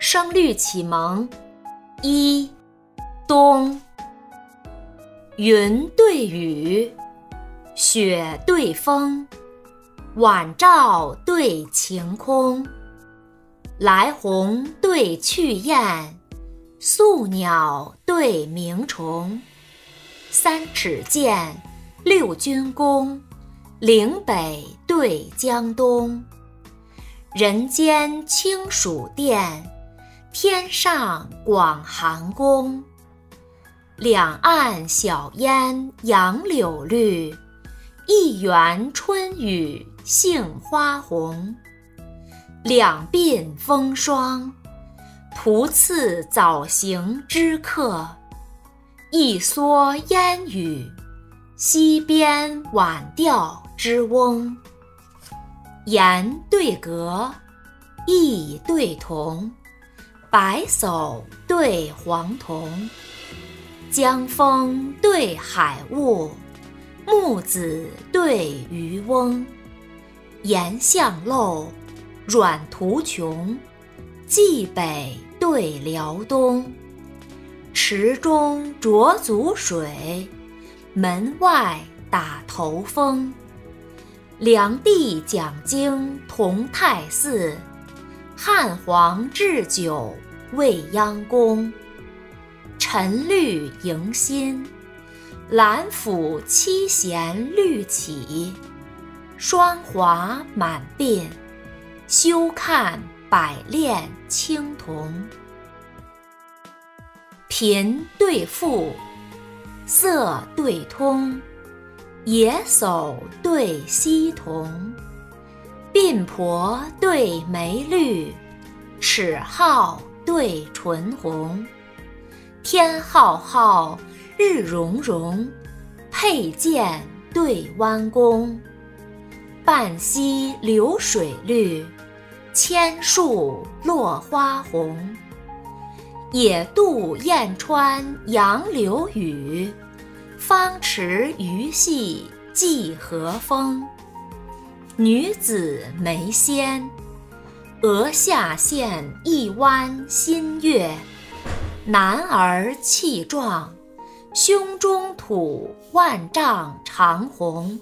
声律启蒙。一冬，云对雨，雪对风，晚照对晴空，来鸿对去雁，宿鸟对鸣虫，三尺剑，六钧弓，岭北对江东，人间清暑殿。天上广寒宫，两岸晓烟杨柳绿，一园春雨杏花红。两鬓风霜，徒次早行之客；一蓑烟雨，溪边晚钓之翁。言对格，意对同。白叟对黄童，江风对海雾，木子对渔翁。岩巷陋，软途穷，冀北对辽东。池中濯足水，门外打头风。梁帝讲经同泰寺。汉皇置酒未央宫，陈绿迎新，兰府七弦绿起，霜华满鬓，休看百炼青铜。贫对富，色对通，野叟对溪童。鬓婆对眉绿，齿皓对唇红。天浩浩，日融融，佩剑对弯弓。半溪流水绿，千树落花红。野渡燕穿杨柳雨，方池鱼戏芰荷风。女子眉纤，额下现一弯新月；男儿气壮，胸中吐万丈长虹。